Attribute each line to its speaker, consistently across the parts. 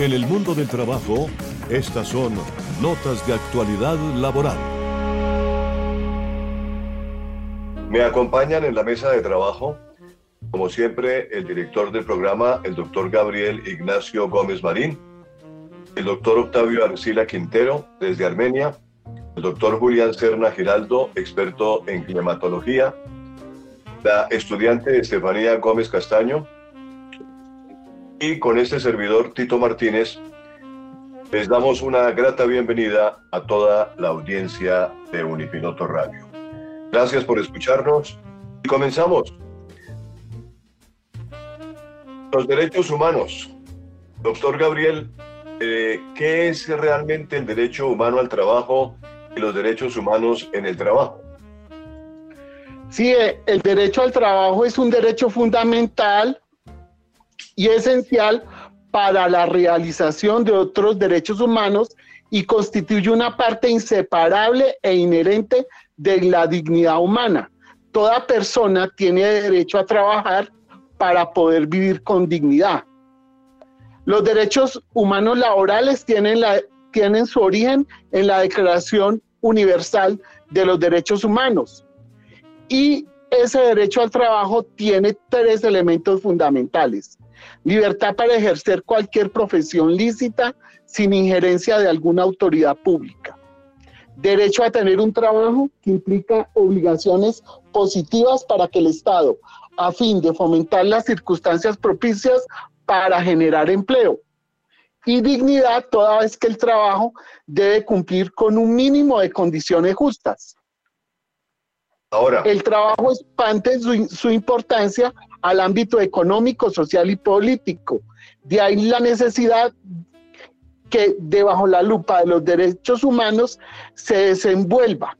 Speaker 1: En el mundo del trabajo, estas son notas de actualidad laboral.
Speaker 2: Me acompañan en la mesa de trabajo, como siempre, el director del programa, el doctor Gabriel Ignacio Gómez Marín, el doctor Octavio Arcila Quintero, desde Armenia, el doctor Julián Serna Giraldo, experto en climatología, la estudiante Estefanía Gómez Castaño, y con este servidor Tito Martínez les damos una grata bienvenida a toda la audiencia de Unipiloto Radio. Gracias por escucharnos y comenzamos. Los derechos humanos. Doctor Gabriel, eh, ¿qué es realmente el derecho humano al trabajo y los derechos humanos en el trabajo?
Speaker 3: Sí, eh, el derecho al trabajo es un derecho fundamental y esencial para la realización de otros derechos humanos y constituye una parte inseparable e inherente de la dignidad humana. Toda persona tiene derecho a trabajar para poder vivir con dignidad. Los derechos humanos laborales tienen, tienen su origen en la Declaración Universal de los Derechos Humanos y ese derecho al trabajo tiene tres elementos fundamentales libertad para ejercer cualquier profesión lícita sin injerencia de alguna autoridad pública, derecho a tener un trabajo que implica obligaciones positivas para que el Estado, a fin de fomentar las circunstancias propicias para generar empleo, y dignidad toda vez que el trabajo debe cumplir con un mínimo de condiciones justas. Ahora. El trabajo expande su, su importancia al ámbito económico, social y político. De ahí la necesidad que debajo la lupa de los derechos humanos se desenvuelva.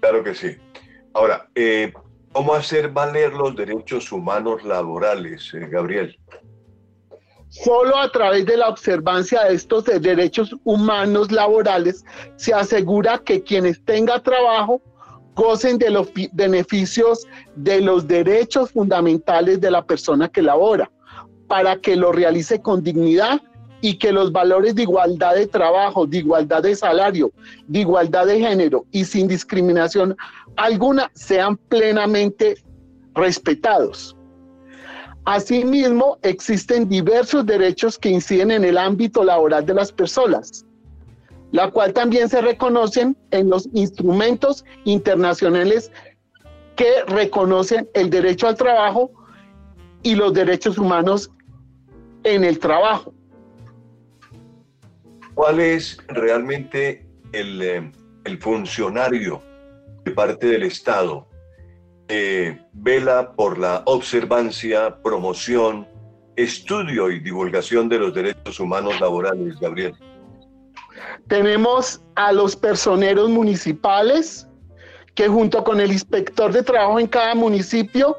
Speaker 2: Claro que sí. Ahora, eh, ¿cómo hacer valer los derechos humanos laborales, eh, Gabriel?
Speaker 3: Solo a través de la observancia de estos derechos humanos laborales se asegura que quienes tengan trabajo gocen de los beneficios de los derechos fundamentales de la persona que labora, para que lo realice con dignidad y que los valores de igualdad de trabajo, de igualdad de salario, de igualdad de género y sin discriminación alguna sean plenamente respetados. Asimismo, existen diversos derechos que inciden en el ámbito laboral de las personas, la cual también se reconocen en los instrumentos internacionales que reconocen el derecho al trabajo y los derechos humanos en el trabajo.
Speaker 2: ¿Cuál es realmente el, eh, funcionario de parte del Estado que vela por la observancia, promoción, estudio y divulgación de los derechos humanos laborales, Gabriel?
Speaker 3: Tenemos a los personeros municipales que junto con el inspector de trabajo en cada municipio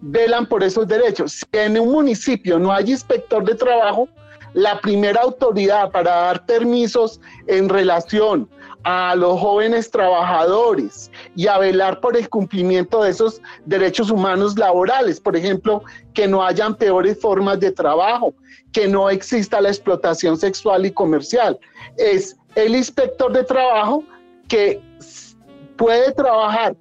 Speaker 3: velan por esos derechos. Si en un municipio no hay inspector de trabajo, la primera autoridad para dar permisos en relación a los jóvenes trabajadores y a velar por el cumplimiento de esos derechos humanos laborales, por ejemplo, que no hayan peores formas de trabajo, que no exista la explotación sexual y comercial. Es el inspector de trabajo que puede trabajar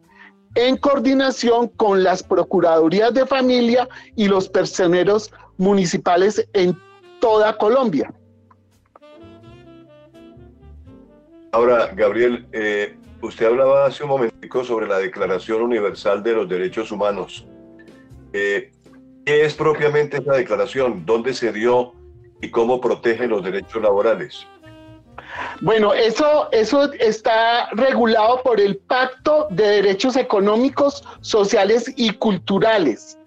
Speaker 3: en coordinación con las procuradurías de familia y los personeros municipales en toda Colombia.
Speaker 2: Ahora, Gabriel, eh, usted hablaba hace un momentico sobre la Declaración Universal de los Derechos Humanos. Eh, ¿Qué es propiamente esa declaración? ¿Dónde se dio y cómo protege los derechos laborales?
Speaker 3: Bueno, eso, eso está regulado por el Pacto de Derechos Económicos, Sociales y Culturales,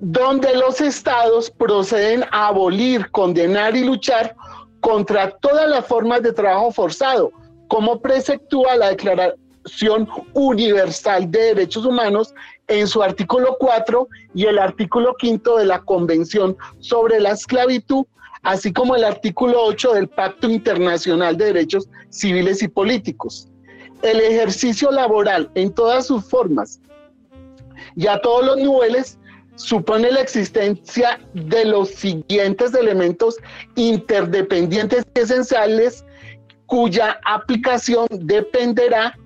Speaker 3: donde los estados proceden a abolir, condenar y luchar contra todas las formas de trabajo forzado, como preceptúa la Declaración Universal de Derechos Humanos en su artículo 4 y el artículo 5 de la Convención sobre la Esclavitud, así como el artículo 8 del Pacto Internacional de Derechos Civiles y Políticos. El ejercicio laboral en todas sus formas y a todos los niveles supone la existencia de los siguientes elementos interdependientes y esenciales cuya aplicación dependerá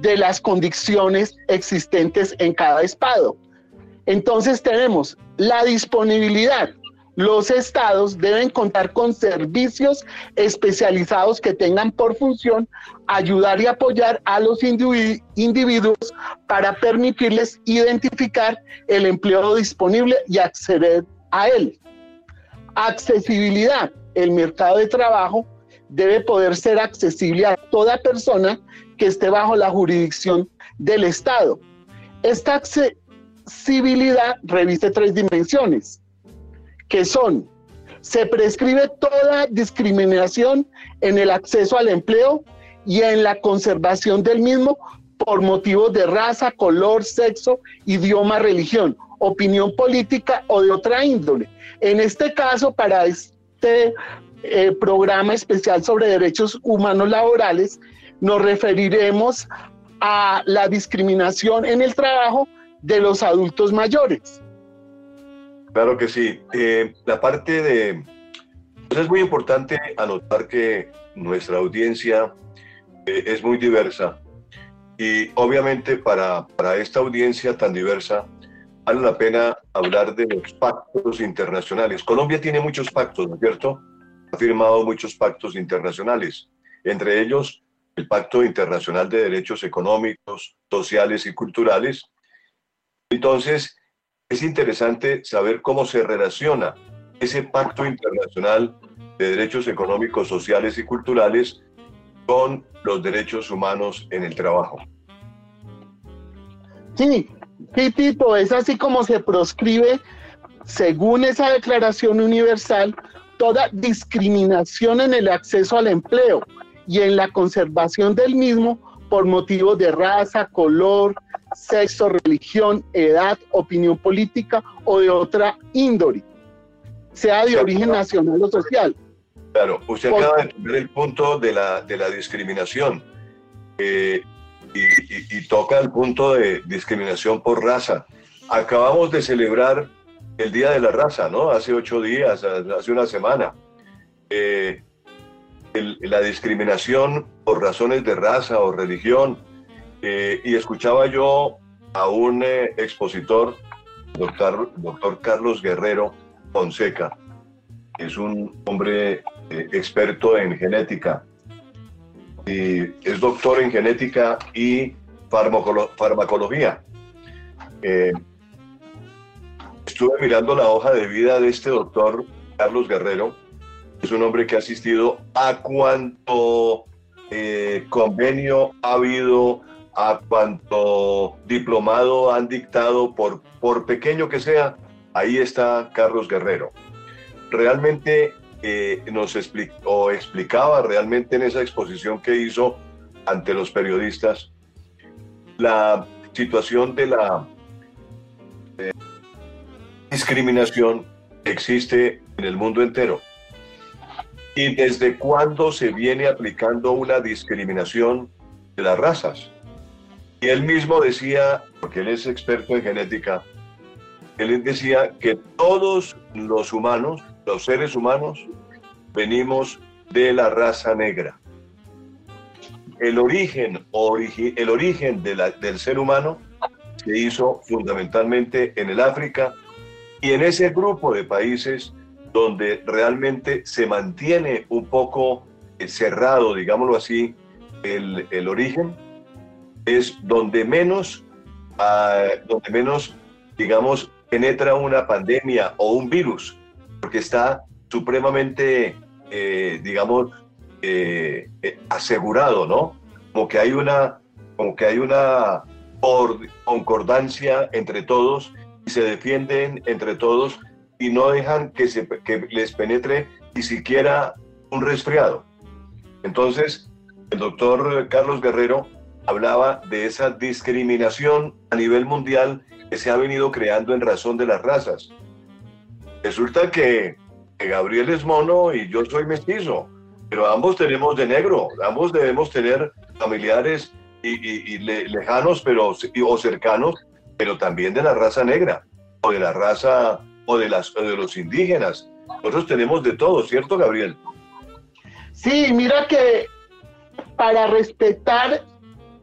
Speaker 3: de las condiciones existentes en cada estado. Entonces tenemos la disponibilidad. Los estados deben contar con servicios especializados que tengan por función ayudar y apoyar a los individuos para permitirles identificar el empleo disponible y acceder a él. Accesibilidad. El mercado de trabajo debe poder ser accesible a toda persona que esté bajo la jurisdicción del Estado. Esta accesibilidad reviste tres dimensiones, que son, se prescribe toda discriminación en el acceso al empleo y en la conservación del mismo por motivos de raza, color, sexo, idioma, religión, opinión política o de otra índole. En este caso, para este eh, programa especial sobre derechos humanos laborales, nos referiremos a la discriminación en el trabajo de los adultos mayores.
Speaker 2: Claro que sí. Eh, la parte de... Pues es muy importante anotar que nuestra audiencia eh, es muy diversa y obviamente para, para esta audiencia tan diversa vale la pena hablar de los pactos internacionales. Colombia tiene muchos pactos, ¿no es cierto? Ha firmado muchos pactos internacionales, entre ellos el Pacto Internacional de Derechos Económicos, Sociales y Culturales. Entonces, es interesante saber cómo se relaciona ese Pacto Internacional de Derechos Económicos, Sociales y Culturales con los derechos humanos en el trabajo.
Speaker 3: Sí, sí, Tito, es así como se proscribe, según esa Declaración Universal, toda discriminación en el acceso al empleo y en la conservación del mismo por motivos de raza, color, sexo, religión, edad, opinión política o de otra índole, sea de origen nacional o social.
Speaker 2: Claro, usted acaba de entender el punto de la, de la discriminación eh, y, y toca el punto de discriminación por raza. Acabamos de celebrar el Día de la Raza, ¿no? Hace ocho días, hace una semana. Eh, la discriminación por razones de raza o religión. Eh, y escuchaba yo a un eh, expositor, doctor, doctor Carlos Guerrero Fonseca, es un hombre experto en genética. Y es doctor en genética y farmacología estuve mirando la hoja de vida de este doctor Carlos Guerrero. Es un hombre que ha asistido a cuanto eh, convenio ha habido, a cuanto diplomado han dictado, por, por pequeño que sea, ahí está Carlos Guerrero. Realmente eh, nos explicó, explicaba realmente en esa exposición que hizo ante los periodistas la situación de la discriminación existe en el mundo entero. ¿Y desde cuándo se viene aplicando una discriminación de las razas? Y él mismo decía, porque él es experto en genética, él decía que todos los humanos, los seres humanos, venimos de la raza negra. El origen, el origen del ser humano se hizo fundamentalmente en el África y en ese grupo de países donde realmente se mantiene un poco eh, cerrado, digámoslo así, el, origen, es donde menos, ah, donde menos, digamos, penetra una pandemia o un virus, porque está supremamente, eh, digamos, eh, asegurado, ¿no? Como que hay una, como que hay una concordancia entre todos se defienden entre todos y no dejan que, se, que les penetre ni siquiera un resfriado. Entonces, el doctor Carlos Guerrero hablaba de esa discriminación a nivel mundial que se ha venido creando en razón de las razas. Resulta que, Gabriel es mono y yo soy mestizo, pero ambos tenemos de negro, ambos debemos tener familiares y, lejanos pero, o cercanos pero también de la raza negra. o de la raza o de, las, de los indígenas. Nosotros tenemos de todo, ¿cierto, Gabriel?
Speaker 3: Sí, mira que para respetar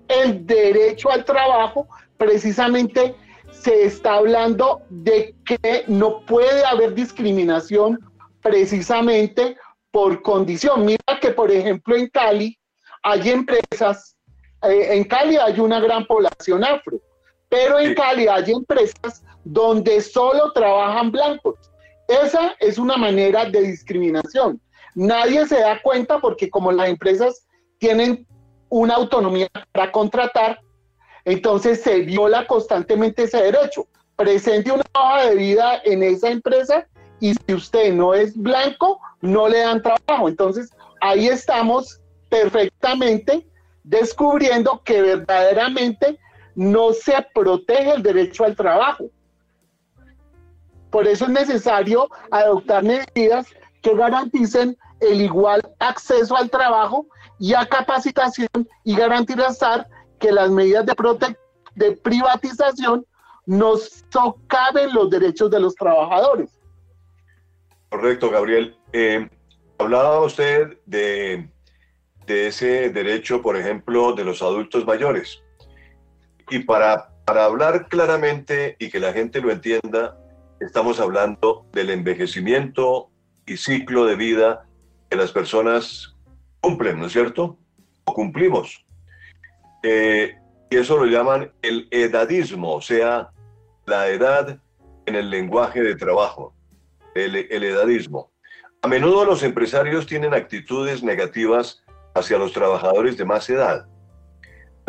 Speaker 3: el derecho al trabajo, precisamente se está hablando de que no puede haber discriminación precisamente por condición. Mira que, por ejemplo, en Cali hay empresas, eh, en Cali hay una gran población afro, pero en Cali hay empresas donde solo trabajan blancos. Esa es una manera de discriminación. Nadie se da cuenta porque como las empresas tienen una autonomía para contratar, entonces se viola constantemente ese derecho. Presente una hoja de vida en esa empresa y si usted no es blanco, no le dan trabajo. Entonces ahí estamos perfectamente descubriendo que verdaderamente no se protege el derecho al trabajo. Por eso es necesario adoptar medidas que garanticen el igual acceso al trabajo y a capacitación y garantizar que las medidas de, de privatización no socaven los derechos de los trabajadores.
Speaker 2: Correcto, Gabriel. Eh, hablaba usted de, de, ese derecho, por ejemplo, de los adultos mayores. Y para, para hablar claramente y que la gente lo entienda, estamos hablando del envejecimiento y ciclo de vida que las personas cumplen, ¿no es cierto? O cumplimos. Eh, y eso lo llaman el edadismo, o sea, la edad en el lenguaje de trabajo, el, el edadismo. A menudo los empresarios tienen actitudes negativas hacia los trabajadores de más edad.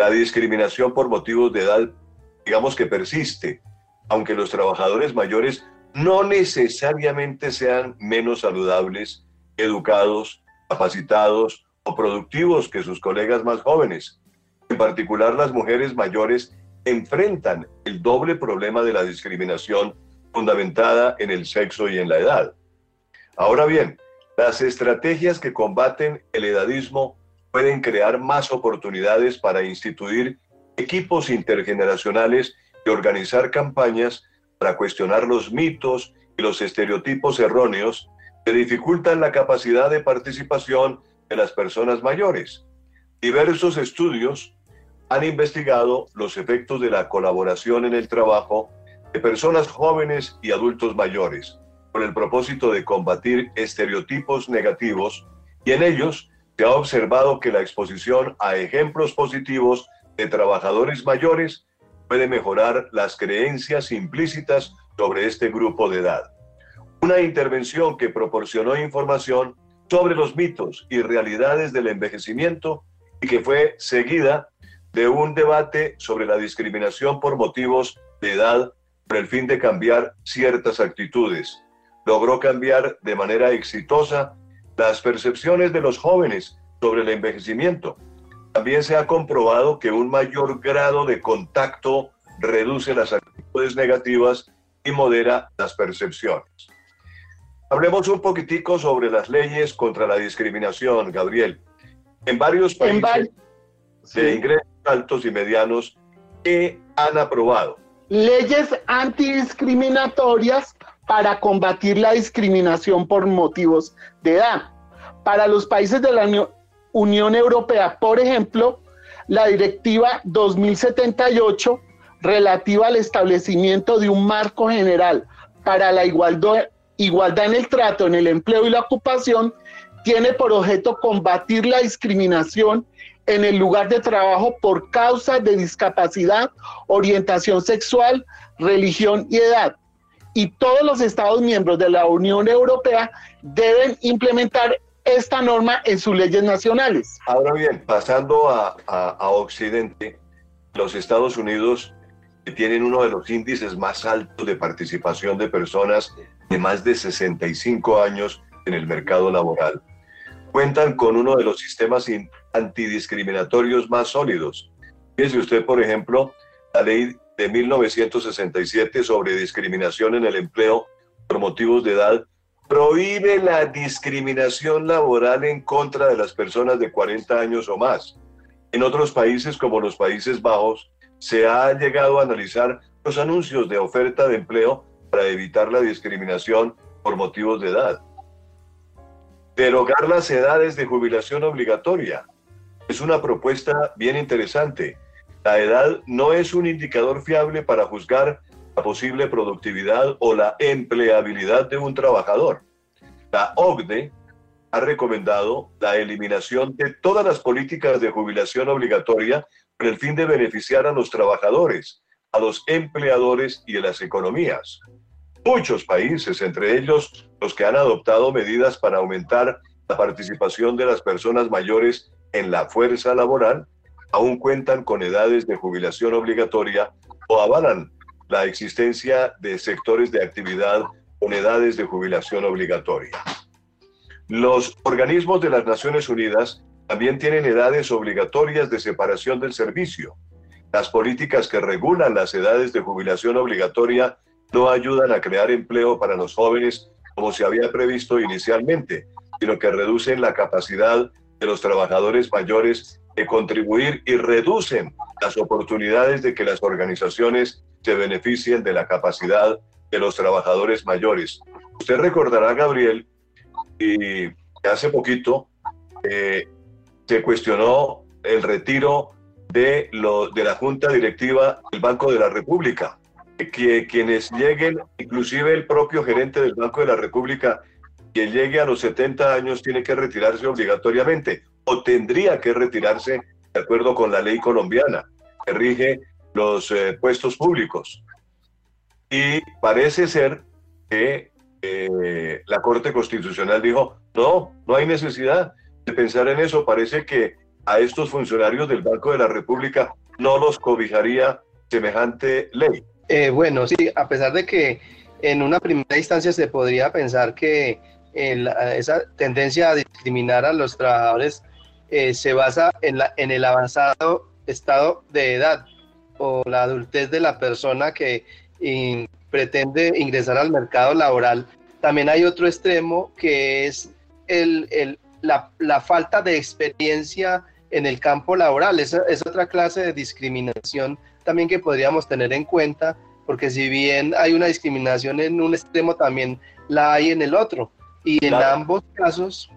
Speaker 2: La discriminación por motivos de edad, digamos que persiste, aunque los trabajadores mayores no necesariamente sean menos saludables, educados, capacitados o productivos que sus colegas más jóvenes. En particular, las mujeres mayores enfrentan el doble problema de la discriminación fundamentada en el sexo y en la edad. Ahora bien, las estrategias que combaten el edadismo pueden crear más oportunidades para instituir equipos intergeneracionales y organizar campañas para cuestionar los mitos y los estereotipos erróneos que dificultan la capacidad de participación de las personas mayores. Diversos estudios han investigado los efectos de la colaboración en el trabajo de personas jóvenes y adultos mayores, con el propósito de combatir estereotipos negativos, y en ellos se ha observado que la exposición a ejemplos positivos de trabajadores mayores puede mejorar las creencias implícitas sobre este grupo de edad. Una intervención que proporcionó información sobre los mitos y realidades del envejecimiento y que fue seguida de un debate sobre la discriminación por motivos de edad con el fin de cambiar ciertas actitudes. Logró cambiar de manera exitosa las percepciones de los jóvenes sobre el envejecimiento. También se ha comprobado que un mayor grado de contacto reduce las actitudes negativas y modera las percepciones. Hablemos un poquitico sobre las leyes contra la discriminación, Gabriel. En varios países de ingresos altos y medianos que han aprobado.
Speaker 3: Leyes antidiscriminatorias para combatir la discriminación por motivos de edad. Para los países de la Unión Europea, por ejemplo, la Directiva 2078 relativa al establecimiento de un marco general para la igualdad, en el trato, en el empleo y la ocupación, tiene por objeto combatir la discriminación en el lugar de trabajo por causa de discapacidad, orientación sexual, religión y edad. Y todos los Estados miembros de la Unión Europea deben implementar esta norma en sus leyes nacionales.
Speaker 2: Ahora bien, pasando a, a Occidente, los Estados Unidos tienen uno de los índices más altos de participación de personas de más de 65 años en el mercado laboral. Cuentan con uno de los sistemas antidiscriminatorios más sólidos. Fíjese usted, por ejemplo, la ley de 1967 sobre discriminación en el empleo por motivos de edad prohíbe la discriminación laboral en contra de las personas de 40 años o más. En otros países como los Países Bajos, se ha llegado a analizar los anuncios de oferta de empleo para evitar la discriminación por motivos de edad. Derogar las edades de jubilación obligatoria. Es una propuesta bien interesante. La edad no es un indicador fiable para juzgar la posible productividad o la empleabilidad de un trabajador. La OCDE ha recomendado la eliminación de todas las políticas de jubilación obligatoria con el fin de beneficiar a los trabajadores, a los empleadores y a las economías. Muchos países, entre ellos los que han adoptado medidas para aumentar la participación de las personas mayores en la fuerza laboral, aún cuentan con edades de jubilación obligatoria o avalan la existencia de sectores de actividad con edades de jubilación obligatoria. Los organismos de las Naciones Unidas también tienen edades obligatorias de separación del servicio. Las políticas que regulan las edades de jubilación obligatoria no ayudan a crear empleo para los jóvenes como se había previsto inicialmente, sino que reducen la capacidad de los trabajadores mayores de contribuir y reducen las oportunidades de que las organizaciones se beneficien de la capacidad de los trabajadores mayores. Usted recordará, Gabriel, y hace poquito eh, se cuestionó el retiro de, lo, de la Junta Directiva del Banco de la República. Que quienes lleguen, inclusive el propio gerente del Banco de la República, quien llegue a los 70 años tiene que retirarse obligatoriamente o tendría que retirarse de acuerdo con la ley colombiana que rige los eh, puestos públicos. Y parece ser que eh, la Corte Constitucional dijo, no, no hay necesidad de pensar en eso. Parece que a estos funcionarios del Banco de la República no los cobijaría semejante ley.
Speaker 4: Eh, bueno, sí, a pesar de que en una primera instancia se podría pensar que esa tendencia a discriminar a los trabajadores se basa en, la, en el avanzado estado de edad o la adultez de la persona que pretende ingresar al mercado laboral. También hay otro extremo que es el, la, la, falta de experiencia en el campo laboral. Esa es otra clase de discriminación también que podríamos tener en cuenta, porque si bien hay una discriminación en un extremo, también la hay en el otro. Y en ambos casos,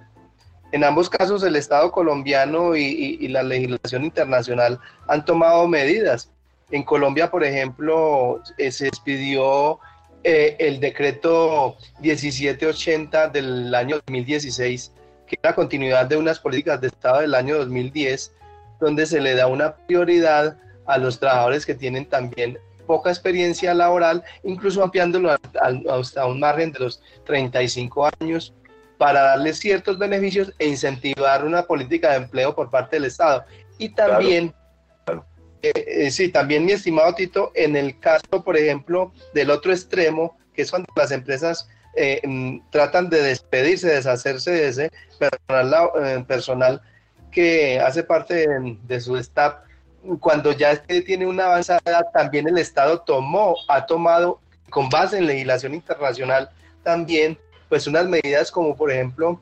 Speaker 4: en ambos casos el Estado colombiano y, la legislación internacional han tomado medidas. En Colombia, por ejemplo, eh, se expidió eh, el decreto 1780 del año 2016, que es la continuidad de unas políticas de Estado del año 2010, donde se le da una prioridad a los trabajadores que tienen también poca experiencia laboral, incluso ampliándolo hasta un margen de los 35 años para darles ciertos beneficios e incentivar una política de empleo por parte del Estado. Y también, eh, eh, sí, también mi estimado Tito, en el caso, por ejemplo, del otro extremo, que es cuando las empresas eh, mm, tratan de despedirse, deshacerse de ese personal, personal que hace parte de, su staff, cuando ya tiene una avanzada, también el Estado tomó, ha tomado, con base en legislación internacional, también pues unas medidas como por ejemplo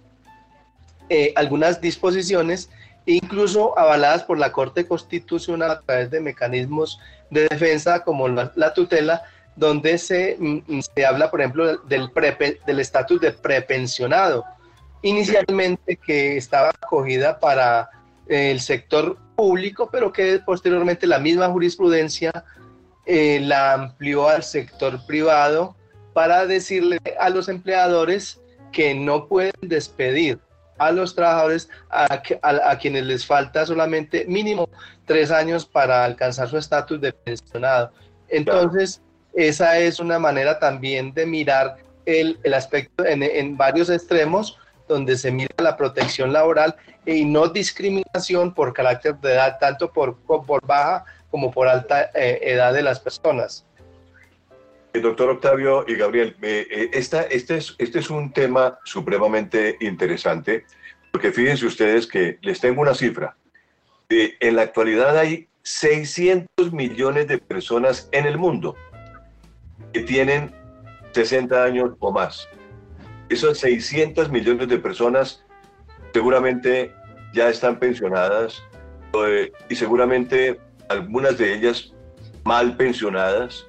Speaker 4: eh, algunas disposiciones incluso avaladas por la Corte Constitucional a través de mecanismos de defensa como la, tutela, donde se, mm, se, habla, por ejemplo, del del estatus de prepensionado, inicialmente que estaba acogida para el sector público, pero que posteriormente la misma jurisprudencia eh, la amplió al sector privado para decirle a los empleadores que no pueden despedir a los trabajadores a, quienes les falta solamente mínimo tres años para alcanzar su estatus de pensionado. Entonces, esa es una manera también de mirar el, aspecto en, varios extremos, donde se mira la protección laboral y no discriminación por carácter de edad, tanto por, por baja como por alta eh, edad de las personas.
Speaker 2: Doctor Octavio y Gabriel, eh, esta, este, es, este es un tema supremamente interesante, porque fíjense ustedes que les tengo una cifra. en la actualidad hay 600 millones de personas en el mundo que tienen 60 años o más. Esos 600 millones de personas seguramente ya están pensionadas eh, y seguramente algunas de ellas mal pensionadas,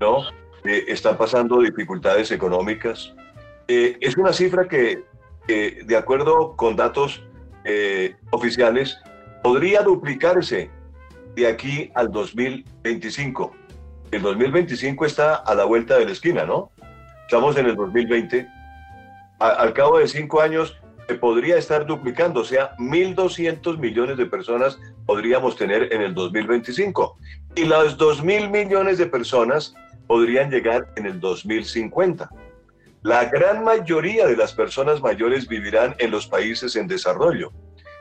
Speaker 2: ¿no? Eh, pasando dificultades económicas. Eh, es una cifra que, de acuerdo con datos eh, oficiales, podría duplicarse de aquí al 2025. El 2025 está a la vuelta de la esquina, ¿no? Estamos en el 2020. al cabo de cinco años se podría estar duplicando, o sea, 1.200 millones de personas podríamos tener en el 2025. Y los 2.000 millones de personas podrían llegar en el 2050. La gran mayoría de las personas mayores vivirán en los países en desarrollo.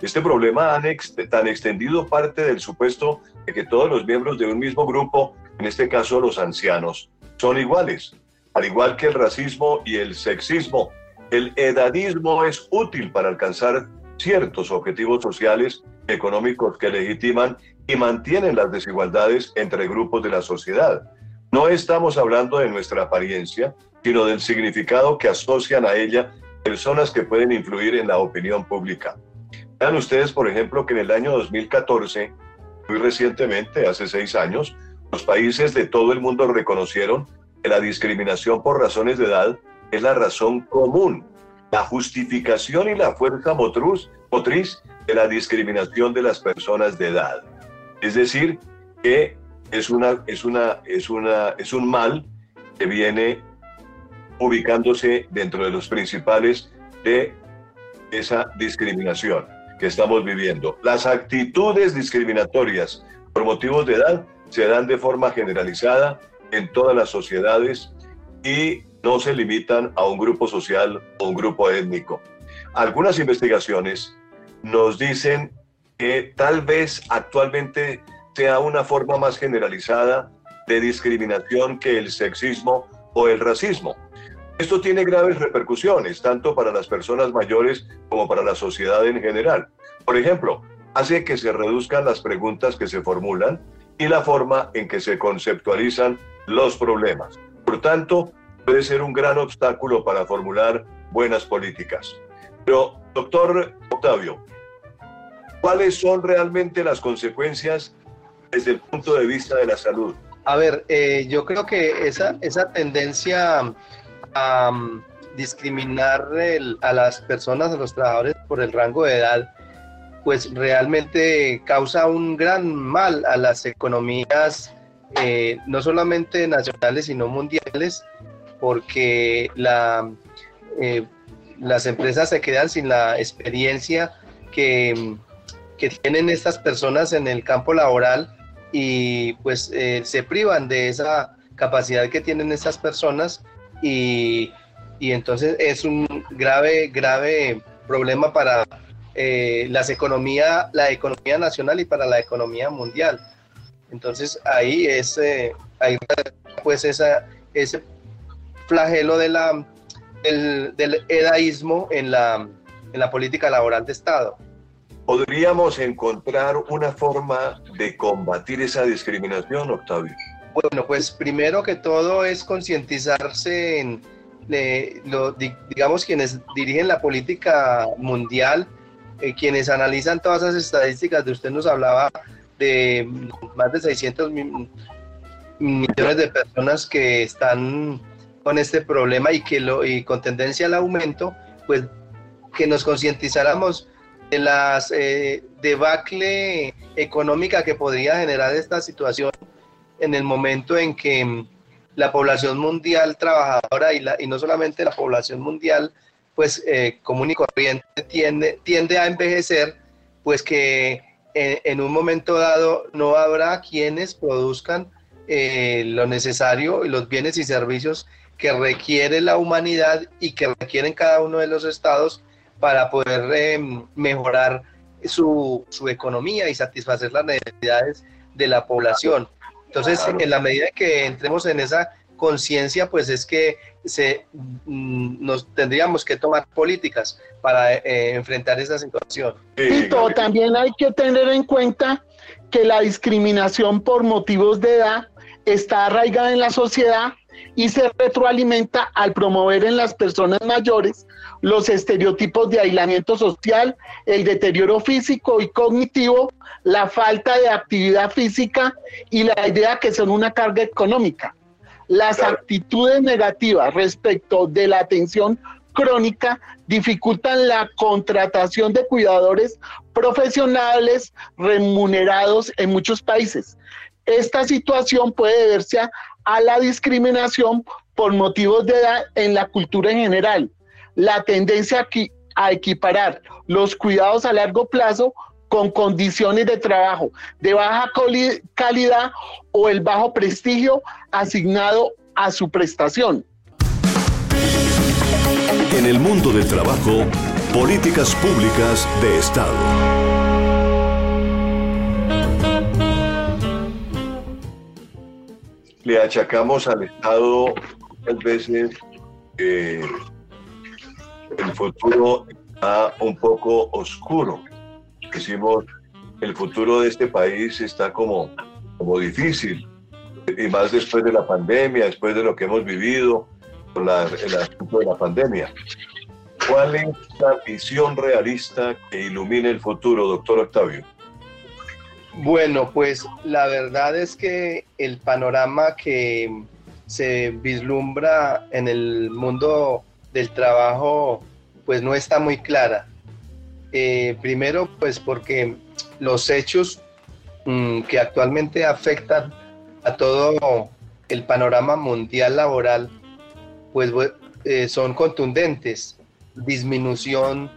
Speaker 2: Este problema ha tan extendido parte del supuesto de que todos los miembros de un mismo grupo, en este caso los ancianos, son iguales. Al igual que el racismo y el sexismo, el edadismo es útil para alcanzar ciertos objetivos sociales económicos que legitiman y mantienen las desigualdades entre grupos de la sociedad. No estamos hablando de nuestra apariencia, sino del significado que asocian a ella personas que pueden influir en la opinión pública. Vean ustedes, por ejemplo, que en el año 2014, muy recientemente, hace seis años, los países de todo el mundo reconocieron que la discriminación por razones de edad es la razón común, la justificación y la fuerza motriz, motriz de la discriminación de las personas de edad. Es decir, que es, una, es, una, es, una, es un mal que viene ubicándose dentro de los principales de esa discriminación que estamos viviendo. Las actitudes discriminatorias por motivos de edad se dan de forma generalizada en todas las sociedades y no se limitan a un grupo social o un grupo étnico. Algunas investigaciones nos dicen que tal vez actualmente sea una forma más generalizada de discriminación que el sexismo o el racismo. Esto tiene graves repercusiones, tanto para las personas mayores como para la sociedad en general. Por ejemplo, hace que se reduzcan las preguntas que se formulan y la forma en que se conceptualizan los problemas. Por tanto, puede ser un gran obstáculo para formular buenas políticas. Pero, doctor Octavio, ¿cuáles son realmente las consecuencias desde el punto de vista de la salud?
Speaker 4: A ver, eh, yo creo que esa, esa tendencia a um, discriminar a las personas, a los trabajadores por el rango de edad, pues realmente causa un gran mal a las economías, eh, no solamente nacionales, sino mundiales, porque la, eh, las empresas se quedan sin la experiencia que, que tienen estas personas en el campo laboral y pues eh, se privan de esa capacidad que tienen esas personas y, entonces es un grave, grave problema para eh, las economía, la economía nacional y para la economía mundial. Entonces ahí es, eh, pues esa, ese flagelo de la, del, del edaísmo en la, en la política laboral de Estado.
Speaker 2: ¿Podríamos encontrar una forma de combatir esa discriminación, Octavio?
Speaker 4: Bueno, pues primero que todo es concientizarse en, lo, digamos, quienes dirigen la política mundial, eh, quienes analizan todas esas estadísticas de usted nos hablaba de más de 600 millones de personas que están con este problema y que lo y con tendencia al aumento, pues que nos concientizáramos de las eh, debacle económica que podría generar esta situación en el momento en que mm, la población mundial trabajadora y, la, y no solamente la población mundial, pues eh, común y corriente tiende, tiende a envejecer, pues que eh, en, un momento dado no habrá quienes produzcan lo necesario los bienes y servicios que requiere la humanidad y que requieren cada uno de los estados para poder em, mejorar su, su, economía y satisfacer las necesidades de la población. Entonces, en la medida que entremos en esa conciencia, pues es que se, mm, nos tendríamos que tomar políticas para eh, enfrentar esa situación.
Speaker 3: Tito, también hay que tener en cuenta que la discriminación por motivos de edad está arraigada en la sociedad y se retroalimenta al promover en las personas mayores los estereotipos de aislamiento social, el deterioro físico y cognitivo, la falta de actividad física y la idea que son una carga económica. Las actitudes negativas respecto de la atención crónica dificultan la contratación de cuidadores profesionales remunerados en muchos países. Esta situación puede deberse a, la discriminación por motivos de edad en la cultura en general, la tendencia a equiparar los cuidados a largo plazo con condiciones de trabajo de baja calidad o el bajo prestigio asignado a su prestación.
Speaker 1: En el mundo del trabajo, políticas públicas de Estado.
Speaker 2: Le achacamos al Estado muchas veces que el futuro está un poco oscuro. Decimos, el futuro de este país está como, como difícil, y más después de la pandemia, después de lo que hemos vivido, con la, el asunto de la pandemia. ¿Cuál es la visión realista que ilumina el futuro, doctor Octavio?
Speaker 4: Bueno, pues la verdad es que el panorama que se vislumbra en el mundo del trabajo pues no está muy clara. Eh, primero pues porque los hechos mm, que actualmente afectan a todo el panorama mundial laboral pues eh, son contundentes. Disminución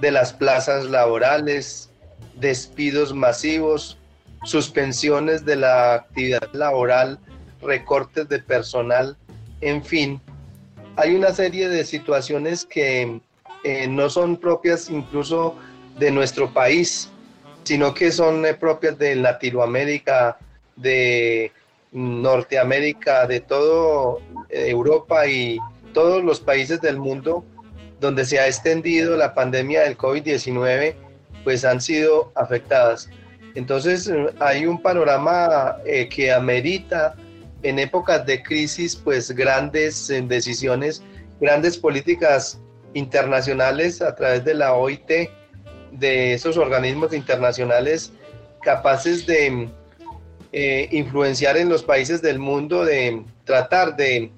Speaker 4: de las plazas laborales, despidos masivos, suspensiones de la actividad laboral, recortes de personal, en fin, hay una serie de situaciones que eh, no son propias incluso de nuestro país, sino que son eh, propias de Latinoamérica, de Norteamérica, de toda eh, Europa y todos los países del mundo donde se ha extendido la pandemia del COVID-19, pues han sido afectadas. Entonces hay un panorama eh, que amerita en épocas de crisis, pues grandes eh, decisiones, grandes políticas internacionales a través de la OIT, de esos organismos internacionales capaces de eh, influenciar en los países del mundo, de tratar de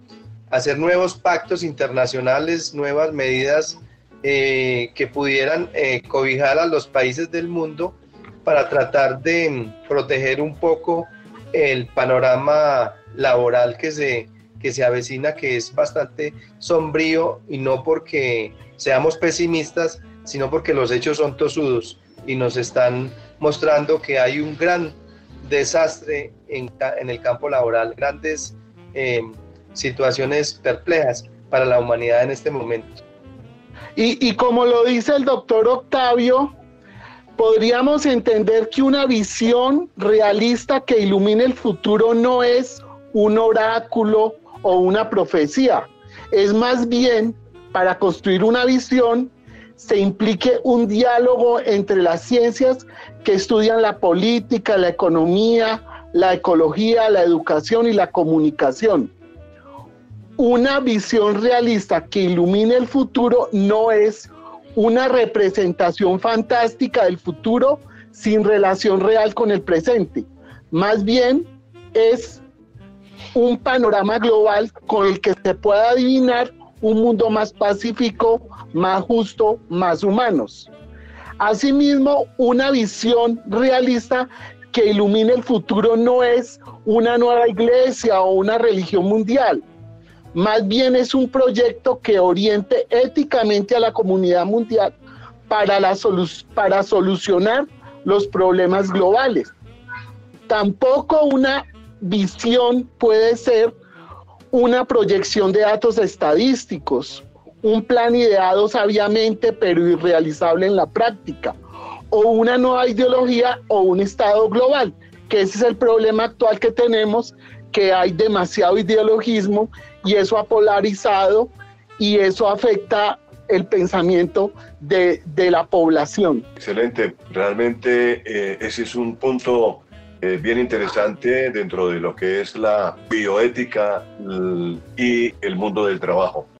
Speaker 4: hacer nuevos pactos internacionales, nuevas medidas que pudieran cobijar a los países del mundo para tratar de proteger un poco el panorama laboral que se, que se avecina, que es bastante sombrío y no porque seamos pesimistas, sino porque los hechos son tosudos y nos están mostrando que hay un gran desastre en, en el campo laboral, grandes eh, situaciones perplejas para la humanidad en este momento.
Speaker 3: Y, y como lo dice el doctor Octavio, podríamos entender que una visión realista que ilumine el futuro no es un oráculo o una profecía, es más bien para construir una visión se implique un diálogo entre las ciencias que estudian la política, la economía, la ecología, la educación y la comunicación. Una visión realista que ilumine el futuro no es una representación fantástica del futuro sin relación real con el presente. Más bien es un panorama global con el que se pueda adivinar un mundo más pacífico, más justo, más humanos. Asimismo, una visión realista que ilumine el futuro no es una nueva iglesia o una religión mundial. Más bien es un proyecto que oriente éticamente a la comunidad mundial para, la para solucionar los problemas globales. Tampoco una visión puede ser una proyección de datos estadísticos, un plan ideado sabiamente pero irrealizable en la práctica, o una nueva ideología o un estado global, que ese es el problema actual que tenemos, que hay demasiado ideologismo y eso ha polarizado y eso afecta el pensamiento de, la población.
Speaker 2: Excelente, realmente eh, ese es un punto eh, bien interesante dentro de lo que es la bioética y el mundo del trabajo.